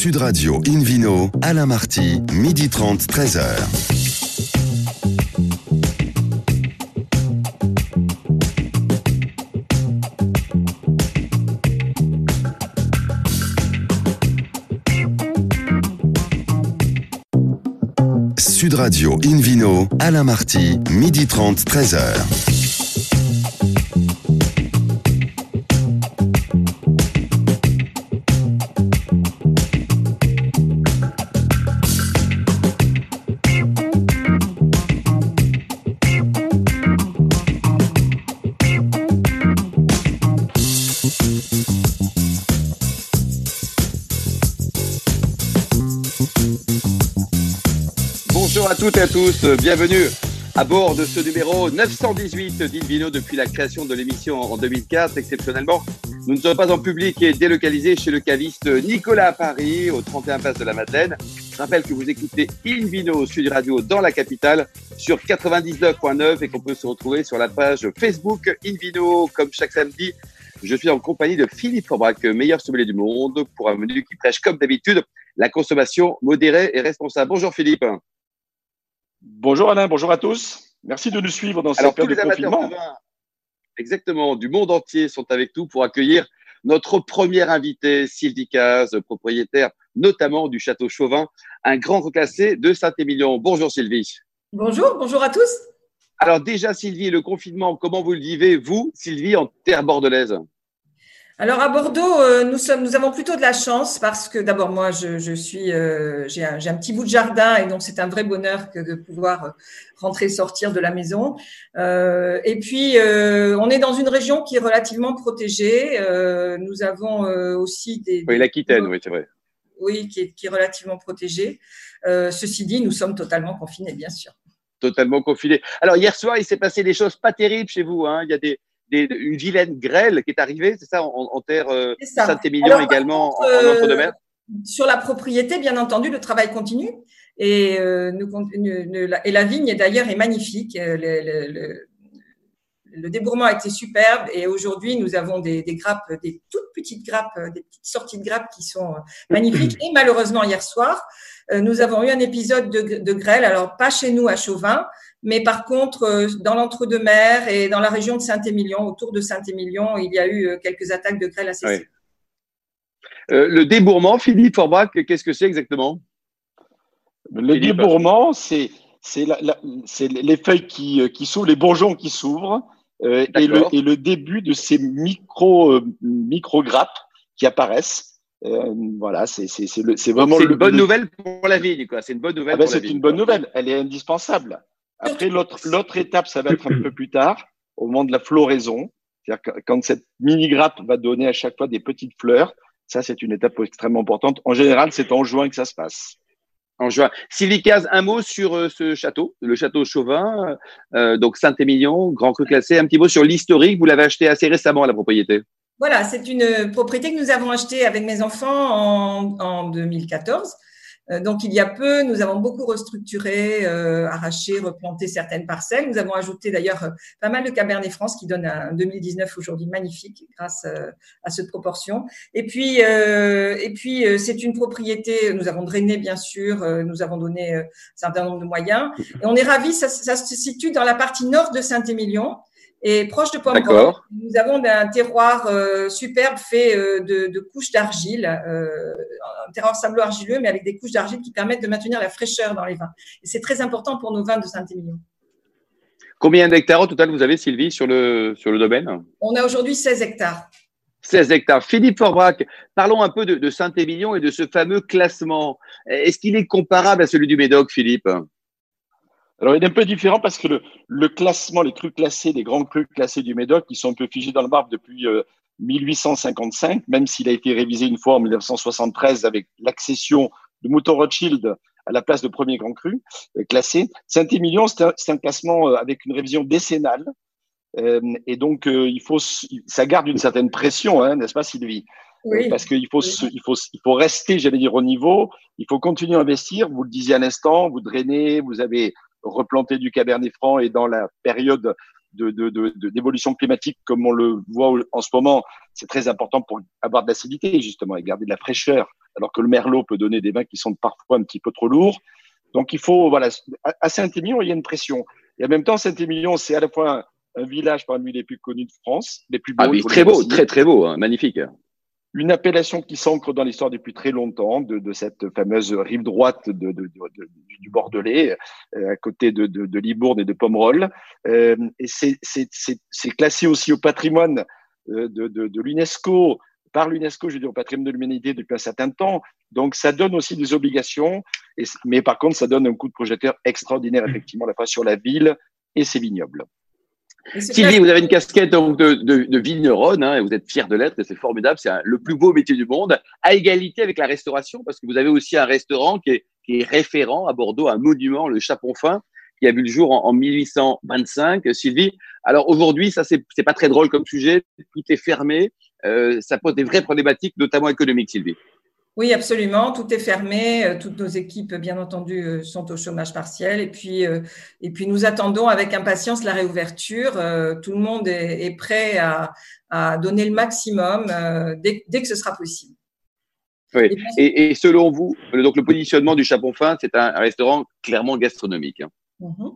Sud Radio Invino, Alain Marty, midi 30, 13h. Sud Radio Invino, Alain Marty, midi 30, 13h. Toutes et à tous, bienvenue à bord de ce numéro 918 d'Invino depuis la création de l'émission en 2004. Exceptionnellement, nous ne sommes pas en public et délocalisés chez le caviste Nicolas à Paris, au 31 Place de la Madeleine. Je rappelle que vous écoutez Invino Sud Radio dans la capitale sur 99.9 et qu'on peut se retrouver sur la page Facebook Invino comme chaque samedi. Je suis en compagnie de Philippe Forbrac, meilleur sommelier du monde, pour un menu qui prêche comme d'habitude la consommation modérée et responsable. Bonjour Philippe. Bonjour Alain, bonjour à tous. Merci de nous suivre dans cette période de confinement. exactement, du monde entier sont avec nous pour accueillir notre première invité, Sylvie Caz, propriétaire notamment du Château Chauvin, un grand reclassé de Saint-Émilion. Bonjour Sylvie. Bonjour, bonjour à tous. Alors déjà Sylvie, le confinement, comment vous le vivez, vous, Sylvie, en terre bordelaise? Alors à Bordeaux, euh, nous sommes, nous avons plutôt de la chance parce que d'abord moi, je, suis, euh, j'ai un, petit bout de jardin et donc c'est un vrai bonheur que de pouvoir euh, rentrer et sortir de la maison. et puis on est dans une région qui est relativement protégée. nous avons aussi des, oui l'Aquitaine, oui c'est vrai. Oui, qui est, qui est relativement protégée. ceci dit, nous sommes totalement confinés, bien sûr totalement confinés. Alors hier soir, il s'est passé des choses pas terribles chez vous. Hein. Il y a des, une vilaine grêle qui est arrivée, c'est ça, en, terre euh, Saint-Émilion également, en, euh, Sur la propriété, bien entendu, le travail continue. Et, euh, nous, et la vigne, d'ailleurs, est magnifique. Le, le, débourrement a été superbe. Et aujourd'hui, nous avons des, des, grappes, des toutes petites grappes, des petites sorties de grappes qui sont magnifiques. Et malheureusement, hier soir, nous avons eu un épisode de, de grêle. Alors, pas chez nous à Chauvin, mais par contre, euh, dans l'entre-deux-mer et dans la région de Saint-Émilion, autour de Saint-Émilion, il y a eu euh, quelques attaques de grêle assez oui. euh, Le débourrement, Philippe Forbach, qu'est-ce que c'est exactement? Le débourrement, c'est les feuilles qui, qui s'ouvrent, les bourgeons qui s'ouvrent, euh, et, le, et, le, début de ces micro, micro grappes qui apparaissent. Euh, voilà, c'est vraiment. C'est une bonne nouvelle pour la vigne, quoi. C'est une bonne nouvelle. Ah ben c'est une bonne nouvelle. Elle est indispensable. Après, l'autre étape, ça va être un peu plus tard, au moment de la floraison. C'est-à-dire quand cette mini-grappe va donner à chaque fois des petites fleurs. Ça, c'est une étape extrêmement importante. En général, c'est en juin que ça se passe. En juin. Sylvie Caz, un mot sur euh, ce château, le château Chauvin, euh, donc Saint-Émilion, grand cru classé. Un petit mot sur l'historique. Vous l'avez acheté assez récemment, la propriété. Voilà, c'est une propriété que nous avons achetée avec mes enfants en, en 2014. Euh, donc, il y a peu, nous avons beaucoup restructuré, euh, arraché, replanté certaines parcelles. Nous avons ajouté d'ailleurs euh, pas mal de Cabernet France qui donne un 2019 aujourd'hui magnifique grâce à cette proportion. Et puis, et puis c'est une propriété, nous avons drainé bien sûr, nous avons donné un certain nombre de moyens. Et on est ravis, ça, ça se situe dans la partie nord de Saint-Émilion et proche de Pomerol. Nous avons un terroir euh, superbe fait euh, de, de, couches d'argile, euh, un terroir sablo-argileux, mais avec des couches d'argile qui permettent de maintenir la fraîcheur dans les vins. Et c'est très important pour nos vins de Saint-Émilion. Combien d'hectares au total vous avez, Sylvie, sur le, sur le domaine? On a aujourd'hui 16 hectares. 16 hectares. Philippe Forbrac, parlons un peu de, de Saint-Émilion et de ce fameux classement. Est-ce qu'il est comparable à celui du Médoc, Philippe? Alors, il est un peu différent parce que le, le, classement, les crus classés, les grands crus classés du Médoc, ils sont un peu figés dans le marbre depuis 1855, euh, même s'il a été révisé une fois en 1973 avec l'accession de Mouton Rothschild à la place de premier grand cru euh, classé. Saint-Émilion, c'est un, un, classement euh, avec une révision décennale. Euh, et donc, il faut, ça garde une certaine pression, hein, n'est-ce pas, Sylvie? Oui. Parce qu'il faut, il faut, il faut rester, j'allais dire, au niveau. Il faut continuer à investir. Vous le disiez à l'instant, vous drainez, vous avez replanter du Cabernet Franc et dans la période d'évolution de, de, climatique comme on le voit en ce moment, c'est très important pour avoir de l'acidité justement et garder de la fraîcheur alors que le merlot peut donner des vins qui sont parfois un petit peu trop lourds. Donc il faut, voilà, à Saint-Émilion, il y a une pression. Et en même temps, Saint-Émilion, c'est à la fois un, village parmi les plus connus de France, les plus beaux. Ah oui, très beau, très très beau, hein, magnifique. Une appellation qui s'ancre dans l'histoire depuis très longtemps, de, de, cette fameuse rive droite du Bordelais, euh, à côté de, Libourne et de Pomerol. Euh, et c'est classé aussi au patrimoine euh, de, l'UNESCO par l'UNESCO, je dis au patrimoine de l'humanité depuis un certain temps. Donc, ça donne aussi des obligations, mais par contre, ça donne un coup de projecteur extraordinaire, effectivement, à la fois sur la ville et ses vignobles. Sylvie, vous avez une casquette donc, de, de, de vigneronne, hein, et vous êtes fier de l'être, et c'est formidable, c'est le plus beau métier du monde, à égalité avec la restauration, parce que vous avez aussi un restaurant qui est, qui est référent à Bordeaux, un monument, le Chapon Fin, qui a vu le jour en, en 1825. Sylvie, alors aujourd'hui, ça c'est pas très drôle comme sujet, tout est fermé, euh, ça pose des vraies problématiques, notamment économiques, Sylvie. Oui, absolument. Tout est fermé. Euh, toutes nos équipes, bien entendu, euh, sont au chômage partiel. Et puis, et puis nous attendons avec impatience la réouverture. Tout le monde est, prêt à, donner le maximum dès, que ce sera possible. Oui. Et, selon vous, donc le positionnement du Chapon Fin, c'est un, restaurant clairement gastronomique. Hein. Mhm.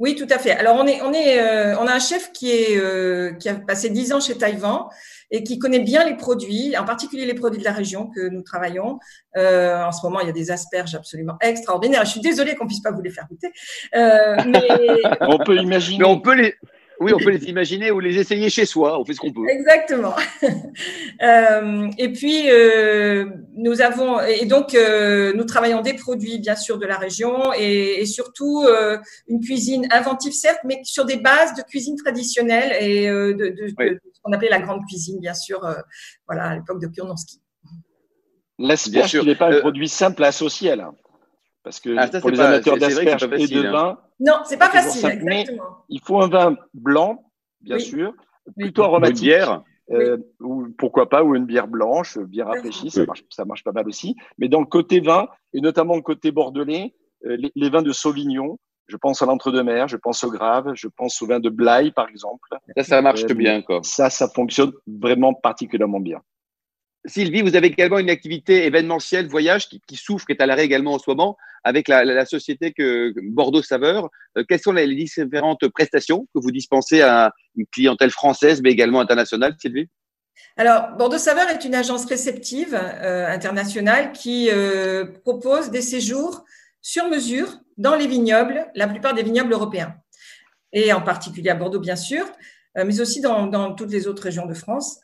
Oui, tout à fait. Alors, on, est, on, est, on a un chef qui, est, qui a passé dix ans chez Taïwan et qui connaît bien les produits, en particulier les produits de la région que nous travaillons. Euh, en ce moment, il y a des asperges absolument extraordinaires. Je suis désolée qu'on puisse pas vous les faire goûter. Euh, mais... on peut imaginer. Mais on peut les, oui, on peut les imaginer ou les essayer chez soi. On fait ce qu'on peut. Exactement. euh, et puis, euh, nous avons, et donc, euh, nous travaillons des produits, bien sûr, de la région et, et surtout euh, une cuisine inventive, certes, mais sur des bases de cuisine traditionnelle et euh, de, de, de, ce qu'on appelait la grande cuisine, bien sûr, euh, voilà, à l'époque de Kurnonski. L'asperge, il n'est pas un produit simple à associer là. Parce que ah, pour les amateurs d'asperges et de hein. vin. Non, c'est pas facile. exactement. il faut un vin blanc, bien sûr, plutôt aromatique. bière. Euh, ou pourquoi pas, ou une bière blanche, bière rafraîchie, ça marche, ça marche pas mal aussi. Mais dans le côté vin, et notamment le côté bordelais, euh, les, vins de Sauvignon, je pense à l'entre-deux-mer, je pense au Grave, je pense au vin de Blaye, par exemple. Ça, ça marche euh, bien, quoi. Ça, ça fonctionne vraiment particulièrement bien. Sylvie, vous avez également une activité événementielle, voyage, qui, souffre, qui est à l'arrêt également en ce moment, avec la, société Bordeaux Saveur. Euh, quelles sont les différentes prestations que vous dispensez à une clientèle française, mais également internationale, Sylvie? Alors, Bordeaux Saveur est une agence réceptive euh, internationale qui euh, propose des séjours sur mesure dans les vignobles, la plupart des vignobles européens, et en particulier à Bordeaux, bien sûr, mais aussi dans, toutes les autres régions de France.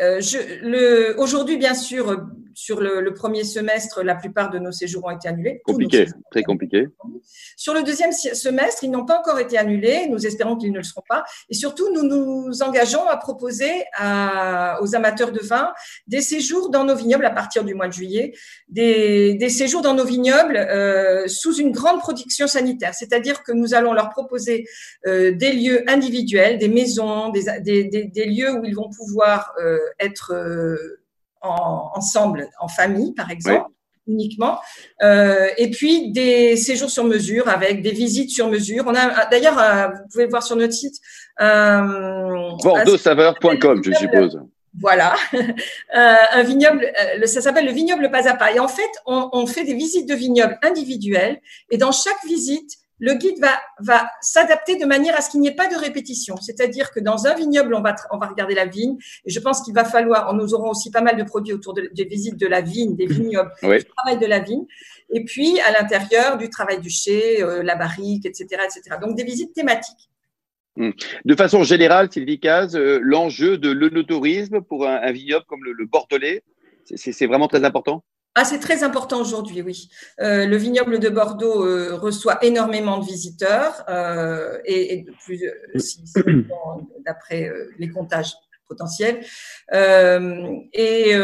Euh, aujourd'hui, bien sûr, sur le, premier semestre, la plupart de nos séjours ont été annulés. Compliqué, très compliqué. Sur le deuxième semestre, ils n'ont pas encore été annulés. Nous espérons qu'ils ne le seront pas. Et surtout, nous nous engageons à proposer aux amateurs de vin des séjours dans nos vignobles à partir du mois de juillet, des, séjours dans nos vignobles euh, sous une grande protection sanitaire. C'est-à-dire que nous allons leur proposer euh, des lieux individuels, des maisons, des, lieux où ils vont pouvoir euh, être ensemble, en famille, par exemple. uniquement. Euh, et puis des séjours sur mesure avec des visites sur mesure. On a d'ailleurs, euh, vous pouvez voir sur notre site. Euh, Bordeauxsaveur.com, je suppose. Voilà, un vignoble, ça s'appelle le vignoble pas à pas. Et en fait, on, on fait des visites de vignobles individuelles. Et dans chaque visite, le guide va, va s'adapter de manière à ce qu'il n'y ait pas de répétition. C'est-à-dire que dans un vignoble, on va, on va regarder la vigne. Et je pense qu'il va falloir, nous aurons aussi pas mal de produits autour des visites de la vigne, des vignobles, du travail de la vigne. Et puis, à l'intérieur, du travail du chai, euh, la barrique, etc., etc. Donc, des visites thématiques. Hmm. De façon générale, Sylvie Caz, euh, l'enjeu de l'onotourisme pour un, vignoble comme le Bordelais, c'est vraiment très important? Ah, c'est très important aujourd'hui, oui. Euh, le vignoble de Bordeaux euh, reçoit énormément de visiteurs euh, et, de plus, d'après les comptages potentiels. et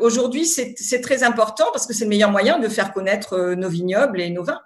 aujourd'hui, c'est très important parce que c'est le meilleur moyen de faire connaître nos vignobles et nos vins.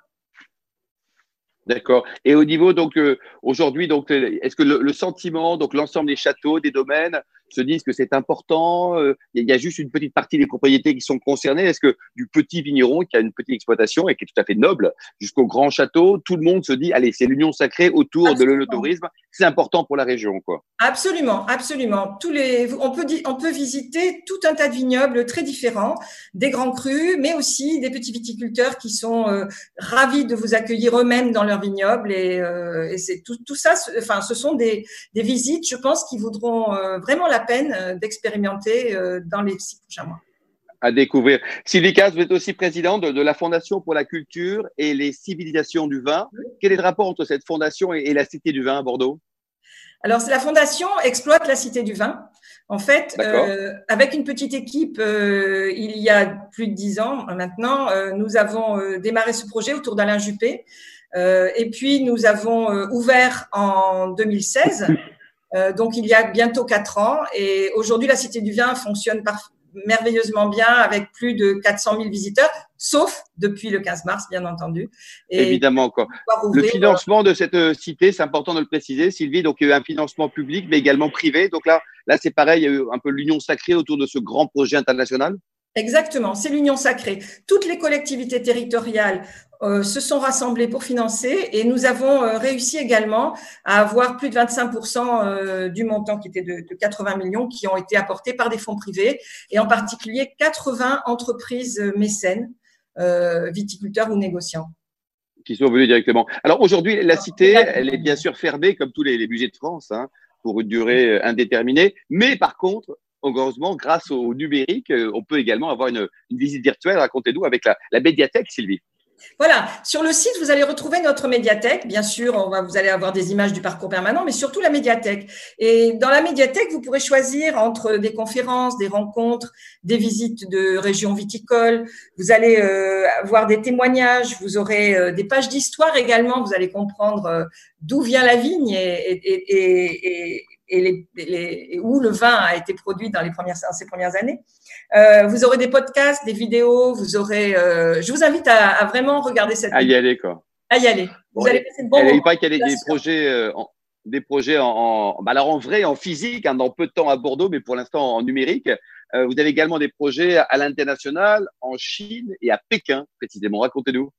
D'accord. Et au niveau donc aujourd'hui donc est-ce que le, le, sentiment donc l'ensemble des châteaux, des domaines se disent que c'est important euh, Il y a juste une petite partie des propriétés qui sont concernées. Est-ce que du petit vigneron qui a une petite exploitation et qui est tout à fait noble jusqu'au grand château, tout le monde se dit allez, c'est l'union sacrée autour de l'œnotourisme. C'est important pour la région, quoi. Absolument, absolument. Tous les, on peut on peut visiter tout un tas de vignobles très différents, des grands crus, mais aussi des petits viticulteurs qui sont euh, ravis de vous accueillir eux-mêmes dans leur vignoble et, euh, et c'est tout, tout ça. Enfin, ce sont des, des visites, je pense, qui voudront vraiment la peine euh, d'expérimenter euh, dans les six prochains mois à découvrir. Sylvie Casse, vous êtes aussi présidente de, la Fondation pour la culture et les civilisations du vin. Quel est le rapport entre cette fondation et, la Cité du vin à Bordeaux? Alors, la fondation exploite la Cité du vin. En fait, euh, avec une petite équipe, il y a plus de dix ans maintenant, nous avons démarré ce projet autour d'Alain Juppé. et puis, nous avons ouvert en 2016 euh, donc il y a bientôt quatre ans. Et aujourd'hui, la Cité du Vin fonctionne merveilleusement bien avec plus de 400 000 visiteurs, sauf depuis le 15 mars, bien entendu. Évidemment, quoi. Le financement de cette euh, cité, c'est important de le préciser, Sylvie. Donc, il y a eu un financement public, mais également privé. Donc là, là, c'est pareil, il y a eu un peu l'union sacrée autour de ce grand projet international. Exactement, c'est l'union sacrée. Toutes les collectivités territoriales se sont rassemblées pour financer et nous avons euh, réussi également à avoir plus de 25% euh, du montant qui était de, de, 80 millions qui ont été apportés par des fonds privés et en particulier 80 entreprises mécènes, viticulteurs ou négociants qui sont venus directement. Alors aujourd'hui, la cité, elle est bien sûr fermée comme tous les, les budgets de France hein, pour une durée indéterminée, mais par contre, heureusement, grâce au numérique, euh, on peut également avoir une, visite virtuelle. Racontez-nous avec la, médiathèque, Sylvie. Voilà, sur le site, vous allez retrouver notre médiathèque. Bien sûr, on va, vous allez avoir des images du parcours permanent, mais surtout la médiathèque. Et dans la médiathèque, vous pourrez choisir entre des conférences, des rencontres, des visites de régions viticoles. Vous allez euh, avoir des témoignages, vous aurez euh, des pages d'histoire également. Vous allez comprendre d'où vient la vigne et, les, où le vin a été produit dans, les premières, ces premières années. Euh, vous aurez des podcasts, des vidéos, vous aurez. Euh, je vous invite à, vraiment regarder cette. À y aller, quoi. À y aller. Vous allez passer bon Il paraît qu'il y a des, projets. Euh, en, des projets en, bah, alors en vrai, en physique, hein, dans peu de temps à Bordeaux, mais pour l'instant en numérique. vous avez également des projets à l'international, en Chine et à Pékin, précisément. Racontez-nous.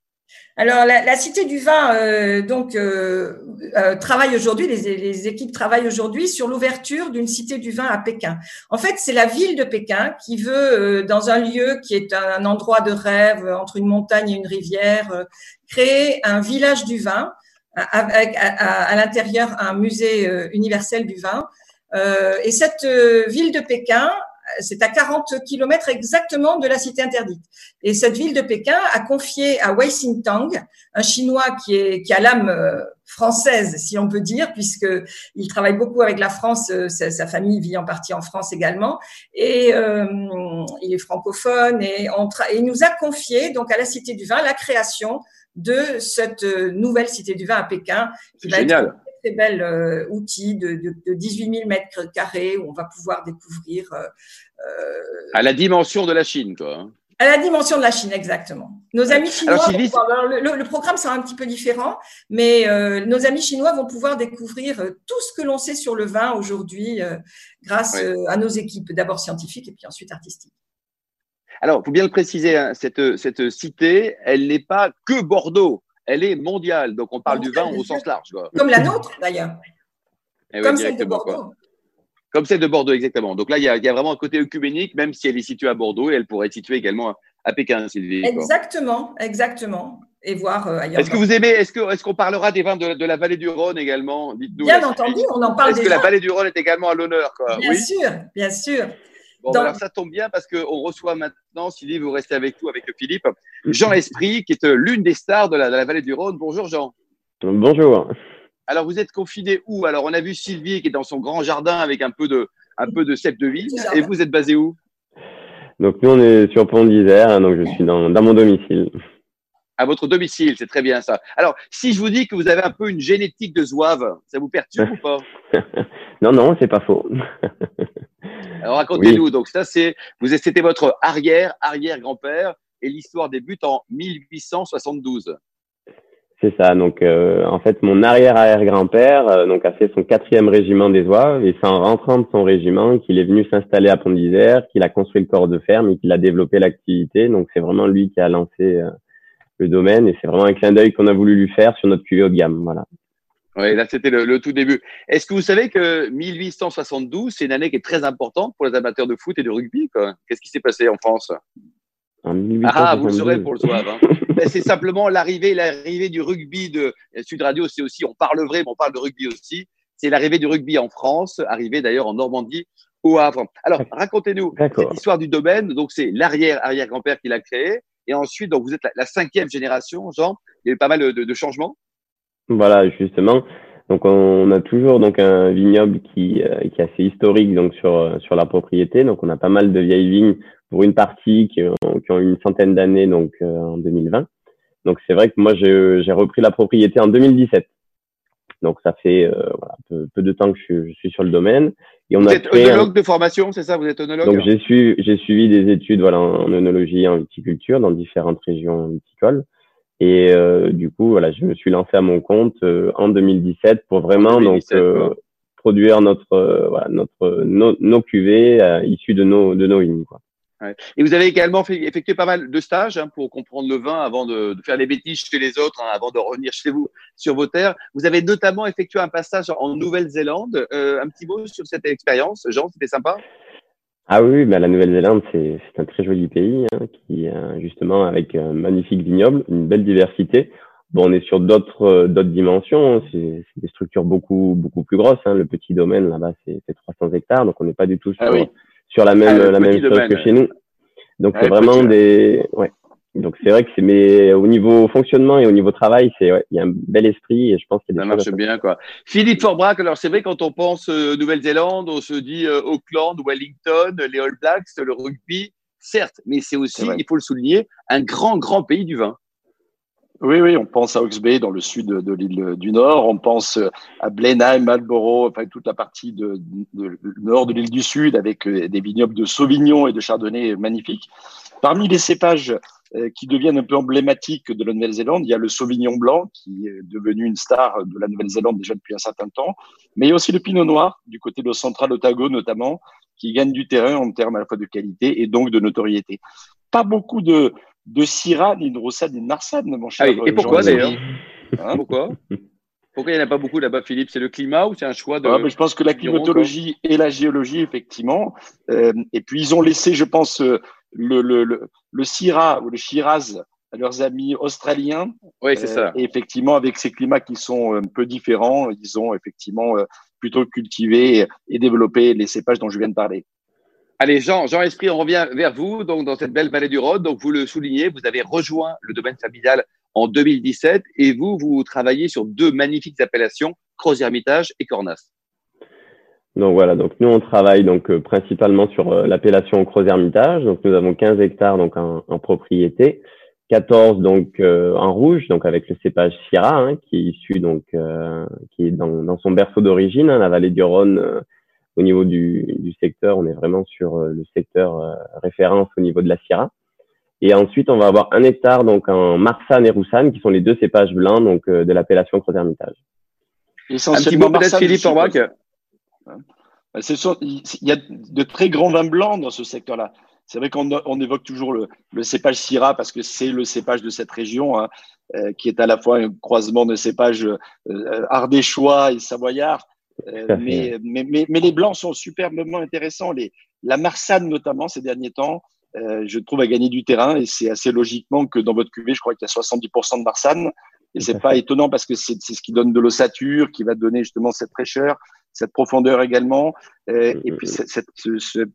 Alors, la, Cité du Vin, euh, donc, euh, euh, travaille aujourd'hui, les, équipes travaillent aujourd'hui sur l'ouverture d'une Cité du Vin à Pékin. En fait, c'est la ville de Pékin qui veut, dans un lieu qui est un endroit de rêve entre une montagne et une rivière, créer un village du vin avec à, l'intérieur un musée universel du vin. et cette ville de Pékin c'est à 40 kilomètres exactement de la cité interdite. Et cette ville de Pékin a confié à Wei Xintang, un Chinois qui, est, qui a l'âme euh, française, si on peut dire, puisque il travaille beaucoup avec la France. Euh, sa, famille vit en partie en France également, et euh, il est francophone. Et, on il nous a confié donc à la Cité du Vin la création de cette nouvelle Cité du Vin à Pékin, qui Génial très bel euh, outil de, de, de, 18 000 mètres carrés où on va pouvoir découvrir. Euh, euh, à la dimension de la Chine, quoi. Hein. À la dimension de la Chine, exactement. Nos amis chinois, le, programme sera un petit peu différent, mais nos amis chinois vont pouvoir découvrir tout ce que l'on sait sur le vin aujourd'hui grâce à nos équipes, d'abord scientifiques et puis ensuite artistiques. Alors, il faut bien le préciser, hein, cette, cette cité, elle n'est pas que Bordeaux elle est mondiale. Donc, on parle du vin au sens large. Comme la nôtre, d'ailleurs. Eh Comme celle de Bordeaux. Comme celle de Bordeaux, exactement. Donc là, il y, a, vraiment un côté œcuménique, même si elle est située à Bordeaux, et elle pourrait être située également à Pékin, Sylvie. Exactement, exactement. Et voir euh, ailleurs. Est-ce que vous aimez, est-ce qu'on est parlera des vins de, la vallée du Rhône également? Bien entendu, on en parle Est-ce que la vallée du Rhône est également à l'honneur Bien sûr, bien sûr. Bon, alors ça tombe bien parce qu'on reçoit maintenant, Sylvie, vous restez avec nous, avec Philippe, Jean Esprit, qui est euh, l'une des stars de la, vallée du Rhône. Bonjour Jean. Bonjour. Alors vous êtes confiné où? Alors on a vu Sylvie qui est dans son grand jardin avec un peu de, un peu de cèpe de vie. Et vous êtes basé où? Donc nous on est sur Pont d'Isère, hein, donc je suis dans, dans mon domicile. À votre domicile, c'est très bien ça. Alors si je vous dis que vous avez un peu une génétique de zouave, ça vous perturbe ou pas? Non, non, c'est pas faux. Alors racontez-nous. Donc ça, c'est vous c'était votre arrière arrière grand-père et l'histoire débute en 1872. C'est ça. Donc, euh, en fait, mon arrière-arrière-grand-père euh, donc a fait son quatrième régiment des oies et c'est en rentrant de son régiment qu'il est venu s'installer à Pont d'Isère, qu'il a construit le corps de ferme et qu'il a développé l'activité. Donc, c'est vraiment lui qui a lancé euh, le domaine et c'est vraiment un clin d'œil qu'on a voulu lui faire sur notre cuvée haut de gamme. Voilà. Oui, là, c'était le, tout début. Est-ce que vous savez que 1872, c'est une année qui est très importante pour les amateurs de foot et de rugby Qu'est-ce qui s'est passé en France? Ah, vous le saurez pour le soir. Hein. Ben, c'est simplement l'arrivée, l'arrivée du rugby de Sud Radio. C'est aussi, on parle vrai, mais on parle de rugby aussi. C'est l'arrivée du rugby en France, arrivé d'ailleurs en Normandie, au Havre. Alors, racontez-nous cette histoire du domaine. Donc, c'est l'arrière arrière grand-père qui l'a créé, et ensuite, donc vous êtes la, cinquième génération, Jean. Il y a eu pas mal de, de changements. Voilà, justement. Donc on a toujours donc un vignoble qui, euh, qui est assez historique donc sur sur la propriété. Donc on a pas mal de vieilles vignes pour une partie qui, qui ont une centaine d'années, donc euh, en 2020. Donc c'est vrai que moi j'ai repris la propriété en 2017. Donc ça fait euh, voilà, peu, peu, de temps que je, je, suis sur le domaine. Et on vous a êtes œnologue de formation, c'est ça Vous êtes œnologue Donc j'ai suivi, j'ai suivi des études voilà, en œnologie et en viticulture dans différentes régions viticoles. Et euh, du coup, voilà, je me suis lancé à mon compte euh, en 2017 pour vraiment donc produire notre voilà, notre nos, nos cuvées issues de nos de nos vignes. Quoi. Et vous avez également fait, effectué pas mal de stages hein, pour comprendre le vin avant de, de, faire les bêtises chez les autres, hein, avant de revenir chez vous sur vos terres. Vous avez notamment effectué un passage en Nouvelle-Zélande. Euh, un petit mot sur cette expérience, Jean, c'était sympa? Ah oui, bah la Nouvelle-Zélande, c'est un très joli pays, hein, qui euh, justement avec un magnifique vignoble, une belle diversité. Bon, on est sur d'autres euh, d'autres dimensions. Hein. C'est des structures beaucoup beaucoup plus grosses. Hein. Le petit domaine là-bas, c'est 300 hectares, donc on n'est pas du tout ah sur, sur la même, ah, la même chose que chez nous. Donc, c'est vraiment des, ouais. Donc, c'est vrai que c'est, mais au niveau fonctionnement et au niveau travail, c'est, ouais, il y a un bel esprit et je pense qu'il y a des Ça marche bien, quoi. Philippe Forbrac, alors c'est vrai, quand on pense euh, Nouvelle-Zélande, on se dit euh, Auckland, Wellington, les All Blacks, le rugby, certes, mais c'est aussi, il faut le souligner, un grand, grand pays du vin. Oui, oui, on pense à Bay dans le sud de, l'île du Nord, on pense à Blenheim, Marlborough, enfin toute la partie de, nord de l'île du Sud avec euh, des vignobles de Sauvignon et de Chardonnay magnifiques. Parmi les cépages euh, qui deviennent un peu emblématiques de la Nouvelle-Zélande, il y a le Sauvignon blanc qui est devenu une star de la Nouvelle-Zélande déjà depuis un certain temps, mais il y a aussi le Pinot Noir du côté de Central Otago notamment, qui gagne du terrain en termes à la fois de qualité et donc de notoriété. Pas beaucoup de, de Syrah, ni de Roussade, ni de Narsade, mon cher. Ah et pourquoi d'ailleurs hein Pourquoi pourquoi il n'y en a pas beaucoup là-bas, Philippe? C'est le climat ou c'est un choix de. Ah, je pense que la climatologie et la géologie, effectivement. Euh, et puis, ils ont laissé, je pense, euh, le, le, le, le Syrah ou le Shiraz à leurs amis australiens. Oui, c'est ça. Euh, et effectivement, avec ces climats qui sont un peu différents, ils ont effectivement plutôt cultivé et développé les cépages dont je viens de parler. Allez, Jean, Jean Esprit, on revient vers vous, donc dans cette belle vallée du Rhône. Donc, vous le soulignez, vous avez rejoint le domaine familial en 2017 et vous, vous travaillez sur deux magnifiques appellations, Croz-Hermitage et Cornas. Donc voilà, donc nous on travaille donc euh, principalement sur euh, l'appellation Croz-Hermitage. Donc nous avons 15 hectares donc en, propriété, 14 donc euh, en rouge, donc avec le cépage Syrah hein, qui est issu donc qui est dans, son berceau d'origine, hein, la vallée du Rhône au niveau du, du, secteur, on est vraiment sur euh, le secteur euh, référence au niveau de la Syrah. Et ensuite, on va avoir un hectare donc en Marsanne et Roussanne, qui sont les deux cépages blancs donc euh, de l'appellation Croix-Hermitage. Essentiellement, peut-être Philippe Orbach. Il y a de très grands vins blancs dans ce secteur-là. C'est vrai qu'on on évoque toujours le, le, cépage Syrah parce que c'est le cépage de cette région, hein, qui est à la fois un croisement de cépages euh, ardéchois et savoyards, euh, mais, mais, mais, les blancs sont superbement intéressants. Les, la Marsanne, notamment, ces derniers temps, euh, je trouve, a gagné du terrain et c'est assez logiquement que dans votre cuvée, je crois qu'il y a 70% de Marsanne. Et c'est pas étonnant parce que c'est ce qui donne de l'ossature, qui va donner justement cette fraîcheur, cette profondeur également, euh, et puis cette, cette,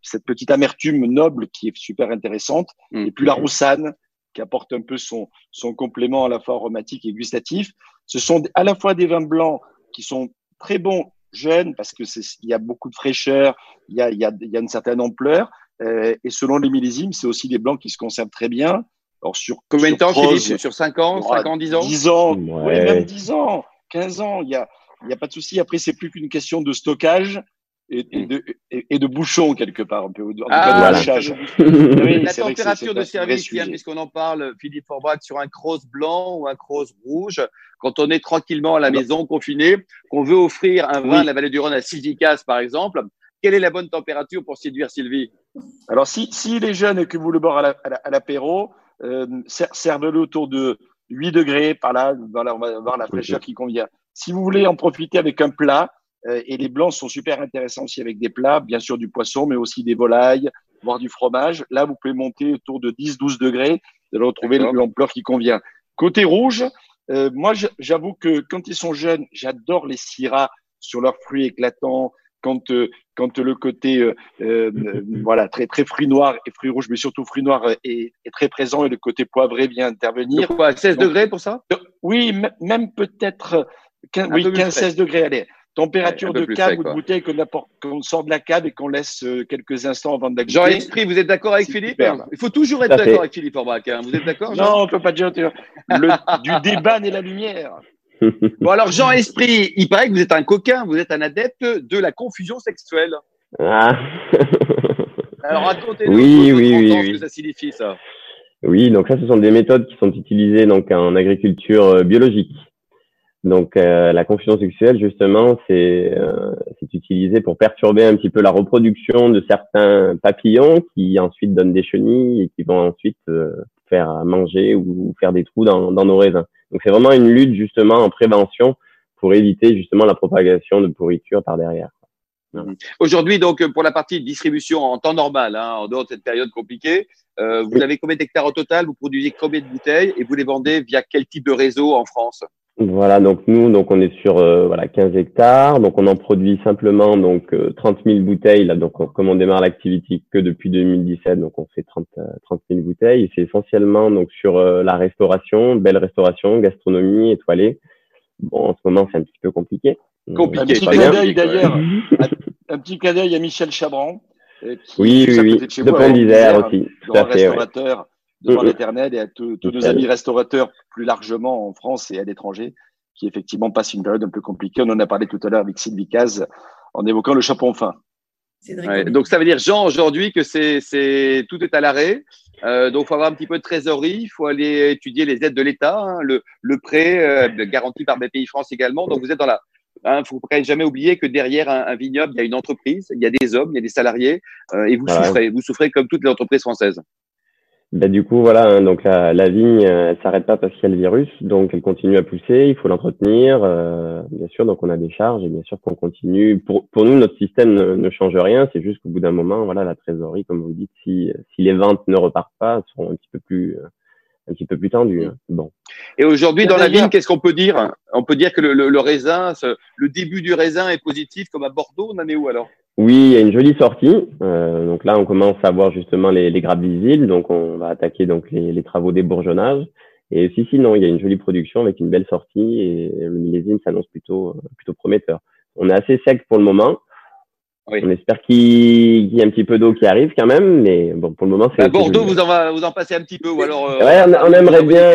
cette, petite amertume noble qui est super intéressante. Mm. Et puis la Roussanne, qui apporte un peu son, son complément à la fois aromatique et gustatif. Ce sont à la fois des vins blancs qui sont très bons jeune parce que c'est il y a beaucoup de fraîcheur, il y a, il y a, il y a une certaine ampleur. Euh, et selon les millésimes, c'est aussi des blancs qui se conservent très bien. Alors sur combien de temps, Philippe Sur 5 ans, 5 ans, 10 ans 10 ans, ouais. même 10 ans, 15 ans, il y a, il y a pas de souci. Après, c'est plus qu'une question de stockage et, de, et, de bouchons quelque part, un peu. ah, oui, la température de service, puisqu'on en parle, Philippe Forbach, sur un cross blanc ou un cross rouge, quand on est tranquillement à la maison, confiné, qu'on veut offrir un vin de la vallée du Rhône à Sylvicas, par exemple, quelle est la bonne température pour séduire Sylvie? Alors, si, si est jeune et que vous le boire à l'apéro, euh, servez-le autour de 8 degrés par là, voilà, on va avoir la fraîcheur qui convient. Si vous voulez en profiter avec un plat, et les blancs sont super intéressants aussi avec des plats, bien sûr du poisson, mais aussi des volailles, voire du fromage. Là, vous pouvez monter autour de 10-12 degrés, de retrouver l'ampleur qui convient. Côté rouge, euh, moi, j'avoue que quand ils sont jeunes, j'adore les syrahs sur leurs fruits éclatants, quand euh, quand le côté euh, euh, voilà très très fruits noirs et fruits rouges, mais surtout fruits noirs est, est très présent et le côté poivré vient intervenir. Quoi, 16 degrés pour ça? Oui, même peut-être 15, oui, 15-16 degrés. Allez, température de cave ou de bouteille qu'on sort de la cave et qu'on laisse quelques instants avant de la Jean Esprit, vous êtes d'accord avec Philippe Il faut toujours être d'accord avec Philippe Orbach. Hein. Vous êtes d'accord Non, on peut pas dire le, du débat n'est la lumière. bon, alors, Jean Esprit, il paraît que vous êtes un coquin, vous êtes un adepte de la confusion sexuelle. Ah. alors, racontez-nous oui, oui, oui, ce que ça signifie, ça. Oui, donc ça, ce sont des méthodes qui sont utilisées donc en agriculture euh, biologique. Donc, euh, la confusion sexuelle, justement, c'est euh, utilisé pour perturber un petit peu la reproduction de certains papillons qui ensuite donnent des chenilles et qui vont ensuite euh, faire manger ou faire des trous dans, dans nos raisins. Donc c'est vraiment une lutte justement en prévention pour éviter justement la propagation de pourriture par derrière. Mhm. Aujourd'hui, donc pour la partie distribution en temps normal, hein, en dehors de cette période compliquée, euh, vous avez combien d'hectares au total? Vous produisez combien de bouteilles et vous les vendez via quel type de réseau en France? Voilà, donc nous, donc on est sur euh, voilà 15 hectares, donc on en produit simplement donc 30 euh, 000 bouteilles là, donc comme on démarre l'activité que depuis 2017, donc on fait 30 30 000 bouteilles. Et c'est essentiellement donc sur euh, la restauration, belle restauration, gastronomie, étoilée. Bon, en ce moment c'est un petit peu compliqué. Compliqué. Un petit clin d'œil d'ailleurs, un, petit clin d'œil à Michel Chabran. Qui, oui, oui, oui, de, Pont d'Isère aussi, tout à fait. Restaurateur devant l'éternel et à tous nos amis restaurateurs plus largement en France et à l'étranger qui effectivement passent une période un peu compliquée. On en a parlé tout à l'heure avec Sylvie Caz en évoquant le chapeau fin. Ouais, donc ça veut dire Jean aujourd'hui que c'est c'est tout est à l'arrêt. Euh, donc il faut avoir un petit peu de trésorerie, il faut aller étudier les aides de l'État, hein, le, le prêt euh, garanti par BPI France également. Donc vous êtes dans la il hein, faut jamais oublier que derrière un, vignoble, il y a une entreprise, il y a des hommes, il y a des salariés, euh, et vous souffrez, vous souffrez comme toutes les entreprises françaises. Bah, du coup, voilà, hein, donc la, la vigne, euh, elle s'arrête pas parce qu'il y a le virus, donc elle continue à pousser, il faut l'entretenir, euh, bien sûr, donc on a des charges et bien sûr qu'on continue. Pour, pour nous, notre système ne, change rien, c'est juste qu'au bout d'un moment, voilà, la trésorerie, comme vous dites, si, si les ventes ne repartent pas, seront un petit peu plus, un petit peu plus tendues. Hein. Bon. Et aujourd'hui, dans la vigne, qu'est-ce qu'on peut dire? On peut dire que le, le, le raisin, le début du raisin est positif, comme à Bordeaux, on en est où alors? Oui, il y a une jolie sortie. Euh, donc là, on commence à voir justement les, les grappes visibles. Donc on va attaquer donc les, les travaux d'ébourgeonnage. Et si, si, non, il y a une jolie production avec une belle sortie et le millésime s'annonce plutôt, plutôt prometteur. On est assez sec pour le moment. Oui. On espère qu'il y a un petit peu d'eau qui arrive quand même, mais bon, pour le moment, c'est. À Bordeaux, vous en, va, vous en passez un petit peu, ou alors. Euh, ouais, on, aimerait bien,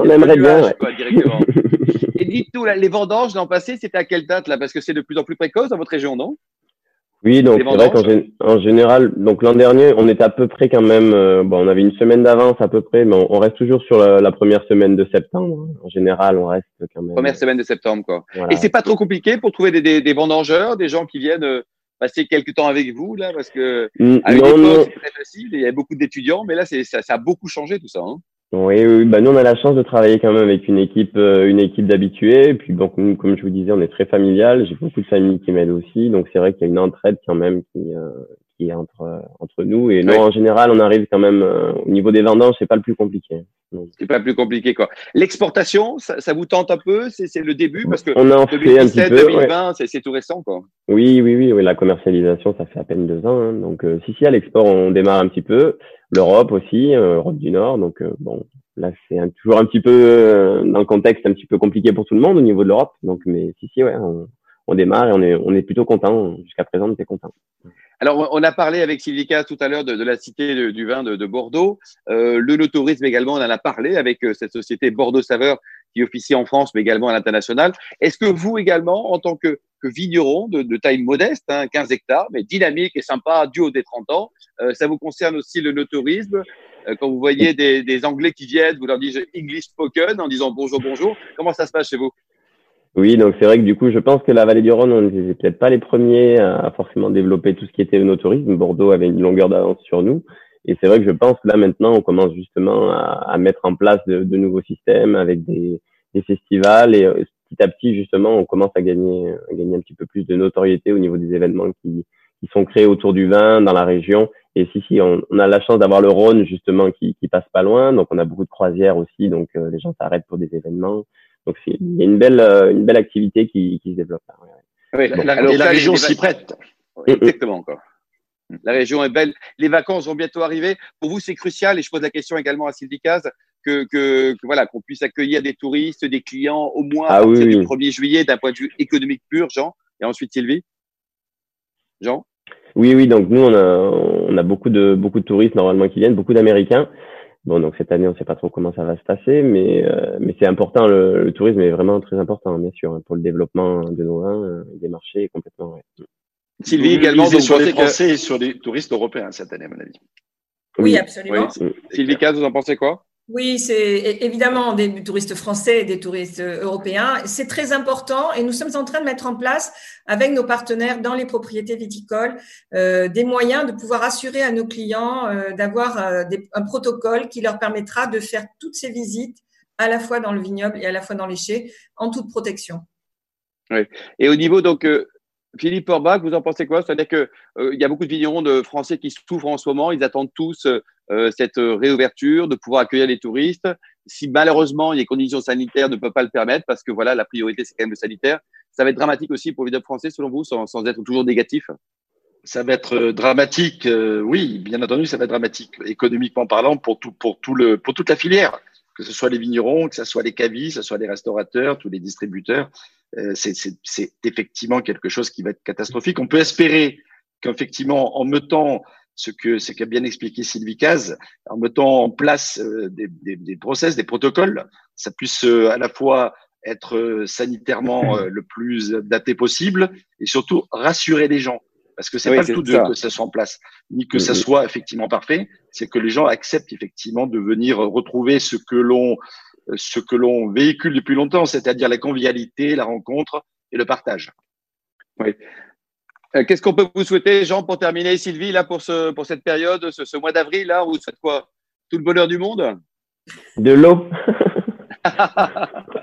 on aimerait bien. Ouais. Quoi, directement. et dites-nous, les vendanges l'an passé, c'était à quelle date là? Parce que c'est de plus en plus précoce dans votre région, non? Oui, donc c'est vrai qu'en général, donc l'an dernier, on était à peu près quand même, euh, bon, on avait une semaine d'avance à peu près, mais on, reste toujours sur la, première semaine de septembre. En général, on reste quand même. Première semaine de septembre, quoi. Et c'est pas trop compliqué pour trouver des, des, des, vendangeurs, des gens qui viennent euh, passer quelques temps avec vous là, parce que à une époque c'était très facile, il y avait beaucoup d'étudiants, mais là c'est ça, ça, a beaucoup changé tout ça. Hein. Oui, oui, bah nous on a la chance de travailler quand même avec une équipe, euh, une équipe d'habitués. Et puis donc nous, comme je vous disais, on est très familial. J'ai beaucoup de familles qui m'aident aussi, donc c'est vrai qu'il y a une entraide quand même qui, euh, qui est entre entre nous. Et nous en général, on arrive quand même euh, au niveau des vendanges, c'est pas le plus compliqué. C'est pas le plus compliqué quoi. L'exportation, ça, ça, vous tente un peu? C'est le début? Parce que on a en 2017, fait un petit peu, 2020, c'est tout récent quoi. Oui, oui, oui, oui, la commercialisation, ça fait à peine deux ans. Hein. Donc si si à l'export, on démarre un petit peu l'Europe aussi, euh, Europe du Nord. Donc euh, bon, là c'est toujours un petit peu euh, dans le contexte un petit peu compliqué pour tout le monde au niveau de l'Europe. Donc mais si si ouais, on, démarre et on est on est plutôt content. Jusqu'à présent, on était content. Alors, on a parlé avec Sylvica tout à l'heure de, la cité du vin de, de Bordeaux. Euh, le no-tourisme également, on en a parlé avec cette société Bordeaux Saveur qui officie en France, mais également à l'international. Est-ce que vous également, en tant que, vigneron de, taille modeste, hein, 15 hectares, mais dynamique et sympa, du haut des 30 ans, euh, ça vous concerne aussi le, tourisme euh, Quand vous voyez des, Anglais qui viennent, vous leur dites English spoken en disant bonjour, bonjour. Comment ça se passe chez vous? Oui, donc c'est vrai que du coup, je pense que la vallée du Rhône, on n'était peut-être pas les premiers à forcément développer tout ce qui était tourisme. Bordeaux avait une longueur d'avance sur nous. Et c'est vrai que je pense que là maintenant, on commence justement à, à mettre en place de, de, nouveaux systèmes avec des, des, festivals et euh, petit à petit justement, on commence à gagner, à gagner un petit peu plus de notoriété au niveau des événements qui, qui sont créés autour du vin dans la région. Et si si, on, on a la chance d'avoir le Rhône justement qui, qui passe pas loin, donc on a beaucoup de croisières aussi, donc euh, les gens s'arrêtent pour des événements. Donc il y a une belle euh, une belle activité qui, qui se développe. Là. Oui, la, et la région s'y prête. Exactement encore. La région est belle. Les vacances vont bientôt arriver. Pour vous, c'est crucial, et je pose la question également à Sylvie Caz, que, que, voilà, qu'on puisse accueillir des touristes, des clients au moins ah, à partir du 1er juillet d'un point de vue économique pur, Jean. Et ensuite, Sylvie Jean Oui, oui. Donc, nous, on a, on a beaucoup, de, beaucoup de touristes normalement qui viennent, beaucoup d'Américains. Bon, donc cette année, on ne sait pas trop comment ça va se passer, mais, euh, mais c'est important. Le, tourisme est vraiment très important, bien sûr, hein, pour le développement de nos vins, euh, des marchés complètement. Ouais. Sylvie également donc, sur les Français et sur les touristes européens cette année, à mon avis. Oui, absolument. Sylvie Caz, vous en pensez quoi? Oui, c'est évidemment des touristes français et des touristes européens. C'est très important et nous sommes en train de mettre en place avec nos partenaires dans les propriétés viticoles euh, des moyens de pouvoir assurer à nos clients euh, d'avoir euh, un protocole qui leur permettra de faire toutes ces visites à la fois dans le vignoble et à la fois dans les chais en toute protection. Oui. Et au niveau donc euh, Philippe Orbach, vous en pensez quoi? C'est-à-dire qu'il euh, y a beaucoup de vignerons de français qui souffrent en ce moment. Ils attendent tous euh, cette réouverture, de pouvoir accueillir les touristes. Si malheureusement les conditions sanitaires ne peuvent pas le permettre, parce que voilà, la priorité c'est quand même le sanitaire, ça va être dramatique aussi pour les vignerons français, selon vous, sans, sans, être toujours négatif? Ça va être euh, dramatique, euh, oui, bien entendu, ça va être dramatique, économiquement parlant, pour, tout, pour, tout le, pour toute la filière, que ce soit les vignerons, que ce soit les cavis, que ce soit les restaurateurs, tous les distributeurs. Euh, c'est effectivement quelque chose qui va être catastrophique. On peut espérer qu'effectivement, en mettant ce que ce qu'a bien expliqué Sylvie Caz, en mettant en place euh, des, des, des, process, des protocoles, ça puisse euh, à la fois être sanitairement le plus daté possible et surtout rassurer les gens. Parce que c'est pas tout de que ça soit en place, ni que ça soit effectivement parfait, c'est que les gens acceptent effectivement de venir retrouver ce que l'on ce que l'on véhicule depuis longtemps, c'est-à-dire la convivialité, la rencontre et le partage. Oui. Euh, qu'est-ce qu'on peut vous souhaiter, Jean, pour terminer, Sylvie, là, pour, ce, pour cette période, ce, mois d'avril, là, où vous souhaitez quoi? Tout le bonheur du monde? De l'eau.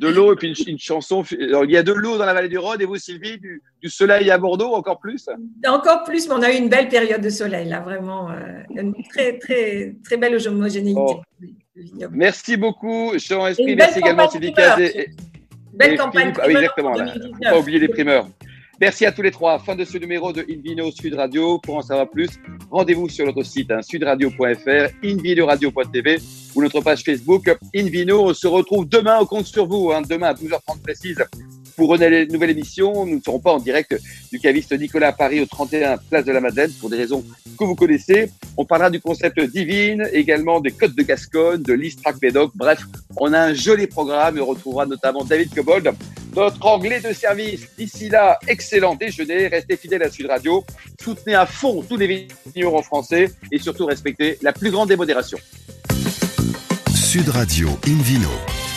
de l'eau et puis une, chanson. il y a de l'eau dans la vallée du Rhône et vous, Sylvie, du, soleil à Bordeaux, encore plus? Encore plus, mais on a eu une belle période de soleil, là, vraiment. Euh, une très, très, très belle homogénéité. Oh. Merci beaucoup, Jean Esprit. Merci également, Sylvie Cazé. Belle campagne. Ah oui, exactement. pas oublier les primeurs. Merci à tous les trois. Fin de ce numéro de Invino Sud Radio. Pour en savoir plus, rendez-vous sur notre site hein, sudradio.fr, invinoradio.tv ou notre page Facebook Invino. On se retrouve demain. On compte sur vous. Hein, demain à 12h30 précise pour une nouvelle émission. Nous ne serons pas en direct du caviste Nicolas à Paris au 31 Place de la Madeleine pour des raisons que vous connaissez. On parlera du concept divine, également des codes de Gascogne, de l'Istrac Médoc. Bref, on a un joli programme et on retrouvera notamment David Cobold, notre anglais de service. D'ici là, excellent déjeuner. Restez fidèles à Sud Radio. Soutenez à fond tous les vignerons français et surtout respectez la plus grande démodération. Sud Radio Invino.